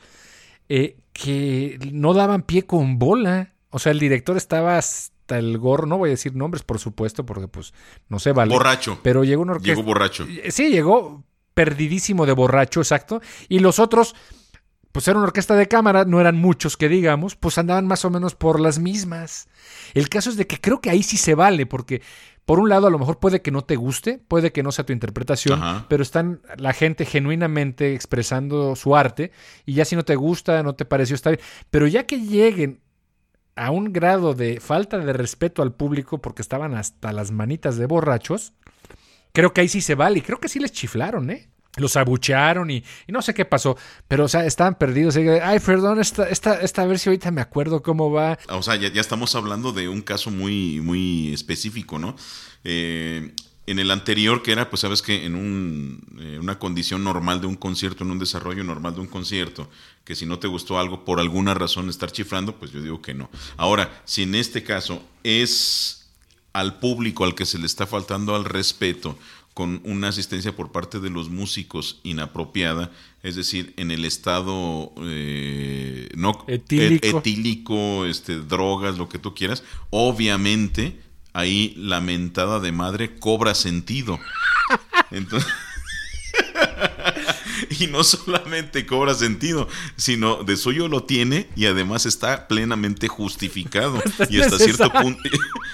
eh, que no daban pie con bola. O sea, el director estaba el gorro, no voy a decir nombres, por supuesto, porque pues no se vale. Borracho. Pero llegó una orquesta. Llegó borracho. Sí, llegó perdidísimo de borracho, exacto. Y los otros, pues era una orquesta de cámara, no eran muchos que digamos, pues andaban más o menos por las mismas. El caso es de que creo que ahí sí se vale, porque por un lado a lo mejor puede que no te guste, puede que no sea tu interpretación, pero están la gente genuinamente expresando su arte y ya si no te gusta, no te pareció estar bien, pero ya que lleguen a un grado de falta de respeto al público porque estaban hasta las manitas de borrachos, creo que ahí sí se vale y creo que sí les chiflaron, ¿eh? Los abuchearon y, no sé qué pasó, pero o sea, estaban perdidos. Ay, perdón, esta, esta, esta vez ahorita me acuerdo cómo va. O sea, ya, ya, estamos hablando de un caso muy, muy específico, ¿no? Eh, en el anterior, que era, pues sabes que en un, eh, una condición normal de un concierto, en un desarrollo normal de un concierto, que si no te gustó algo por alguna razón estar chiflando, pues yo digo que no. Ahora, si en este caso es al público al que se le está faltando al respeto, con una asistencia por parte de los músicos inapropiada, es decir, en el estado eh, no etílico. etílico, este, drogas, lo que tú quieras, obviamente ahí la mentada de madre cobra sentido. Entonces, <laughs> y no solamente cobra sentido, sino de suyo lo tiene y además está plenamente justificado. <laughs> y hasta cierto punto.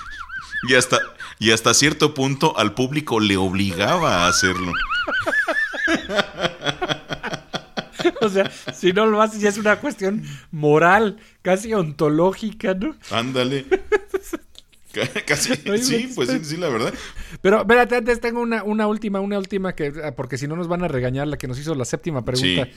<laughs> y hasta, y hasta cierto punto al público le obligaba a hacerlo. o sea, si no lo haces ya es una cuestión moral, casi ontológica, ¿no? Ándale. <laughs> Casi, sí, pues sí, sí, la verdad. Pero, espérate, antes tengo una, una última, una última, que ah, porque si no nos van a regañar la que nos hizo la séptima pregunta.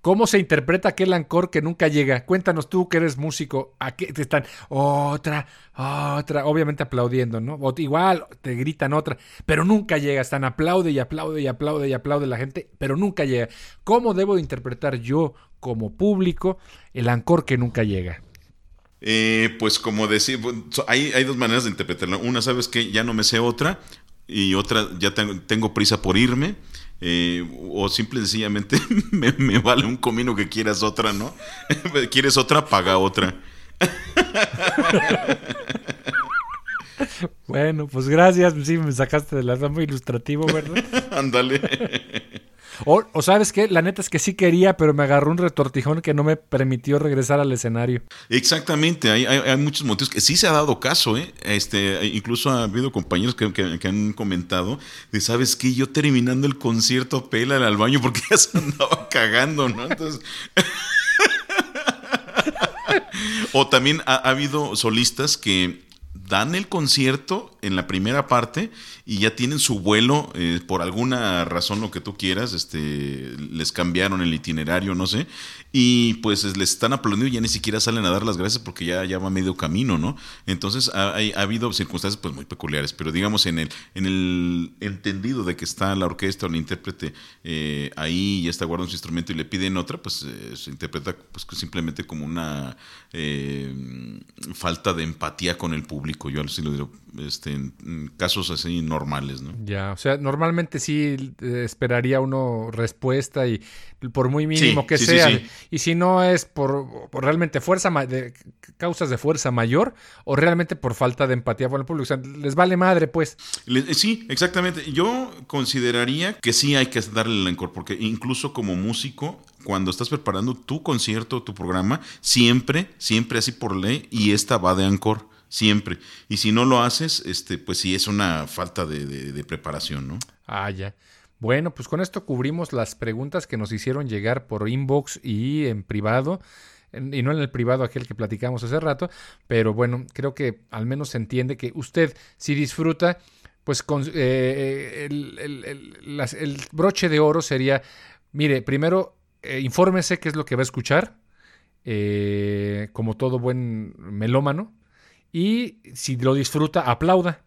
¿Cómo se interpreta aquel ancor que nunca llega? Cuéntanos tú que eres músico. ¿A qué te están? Otra, otra. Obviamente aplaudiendo, ¿no? igual te gritan otra, pero nunca llega. Están aplaude y aplaude y aplaude y aplaude la gente, pero nunca llega. ¿Cómo debo interpretar yo como público el ancor que nunca llega? Eh, pues como decir, hay, hay dos maneras de interpretarlo. Una, sabes que ya no me sé otra, y otra, ya tengo, prisa por irme. Eh, o simple y sencillamente <laughs> me, vale un comino que quieras otra, ¿no? <laughs> ¿Quieres otra? Paga otra. <laughs> bueno, pues gracias. Sí, me sacaste de la muy ilustrativo, ¿verdad? Ándale. O, sabes qué, la neta es que sí quería, pero me agarró un retortijón que no me permitió regresar al escenario. Exactamente, hay, hay, muchos motivos que sí se ha dado caso, ¿eh? Este, incluso ha habido compañeros que, han comentado de, ¿sabes qué? Yo terminando el concierto, pela al baño porque <laughs> ya se andaba cagando, ¿no? Entonces... <laughs> o también ha habido solistas que dan el concierto en la primera parte y ya tienen su vuelo eh, por alguna razón lo que tú quieras este les cambiaron el itinerario no sé y pues les están aplaudiendo y ya ni siquiera salen a dar las gracias porque ya, ya va medio camino no entonces ha, ha, habido circunstancias pues muy peculiares pero digamos en el en el entendido de que está la orquesta o el intérprete eh, ahí y está guardando su instrumento y le piden otra pues eh, se interpreta pues simplemente como una falta de empatía con el público yo así lo digo este, en casos así normales, ¿no? Ya, o sea, normalmente sí eh, esperaría uno respuesta y por muy mínimo que sea. y si no es por, realmente fuerza, de, causas de fuerza mayor o realmente por falta de empatía con el público. O sea, les vale madre, pues. Sí, exactamente. Yo consideraría que sí hay que darle el encore, porque incluso como músico, cuando estás preparando tu concierto, tu programa, siempre, siempre así por ley, y esta va de encore siempre. Y si no lo haces, este, pues sí es una falta de, preparación, ¿no? Ah, ya. Bueno, pues con esto cubrimos las preguntas que nos hicieron llegar por inbox y en privado, y no en el privado aquel que platicamos hace rato, pero bueno, creo que al menos se entiende que usted si disfruta, pues con, eh, eh, el, broche de oro sería, mire, primero eh, infórmese qué es lo que va a escuchar, como todo buen melómano, y si lo disfruta, aplauda.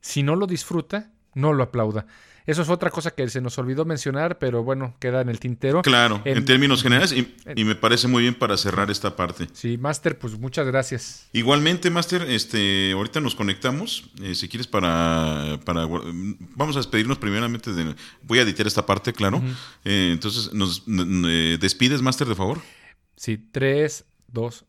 Si no lo disfruta, no lo aplauda. Eso es otra cosa que se nos olvidó mencionar, pero bueno, queda en el tintero. Claro, en, términos generales, y, me parece muy bien para cerrar esta parte. Sí, Master, pues muchas gracias. Igualmente, Master, este, ahorita nos conectamos. Eh, si quieres, para, para. Vamos a despedirnos primeramente. De, voy a editar esta parte, claro. Eh, entonces, ¿nos eh, despides, Master, de favor? Sí, tres, dos,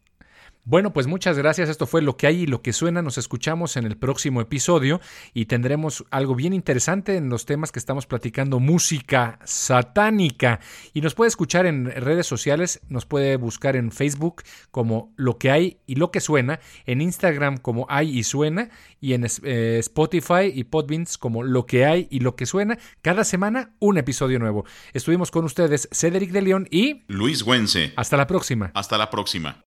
bueno, pues muchas gracias. Esto fue lo que hay y lo que suena. Nos escuchamos en el próximo episodio y tendremos algo bien interesante en los temas que estamos platicando, música satánica. Y nos puede escuchar en redes sociales, nos puede buscar en Facebook como lo que hay y lo que suena, en Instagram como hay y suena y en eh, Spotify y Podbeans como lo que hay y lo que suena. Cada semana un episodio nuevo. Estuvimos con ustedes Cedric de León y Luis Güense. Hasta la próxima. Hasta la próxima.